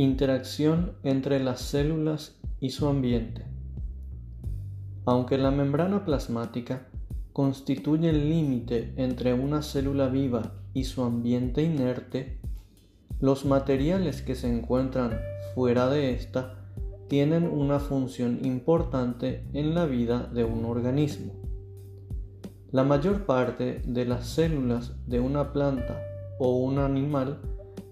Interacción entre las células y su ambiente. Aunque la membrana plasmática constituye el límite entre una célula viva y su ambiente inerte, los materiales que se encuentran fuera de ésta tienen una función importante en la vida de un organismo. La mayor parte de las células de una planta o un animal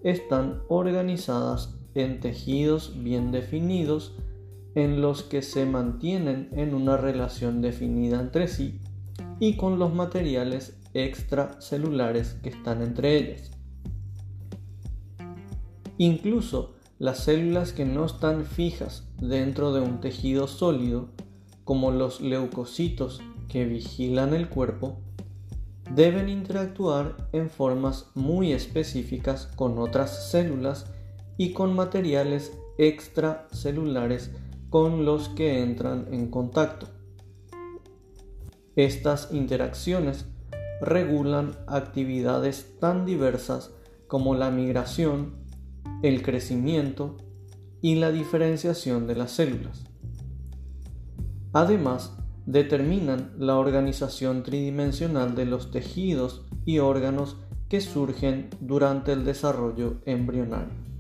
están organizadas en tejidos bien definidos en los que se mantienen en una relación definida entre sí y con los materiales extracelulares que están entre ellas. Incluso las células que no están fijas dentro de un tejido sólido, como los leucocitos que vigilan el cuerpo, deben interactuar en formas muy específicas con otras células y con materiales extracelulares con los que entran en contacto. Estas interacciones regulan actividades tan diversas como la migración, el crecimiento y la diferenciación de las células. Además, determinan la organización tridimensional de los tejidos y órganos que surgen durante el desarrollo embrionario.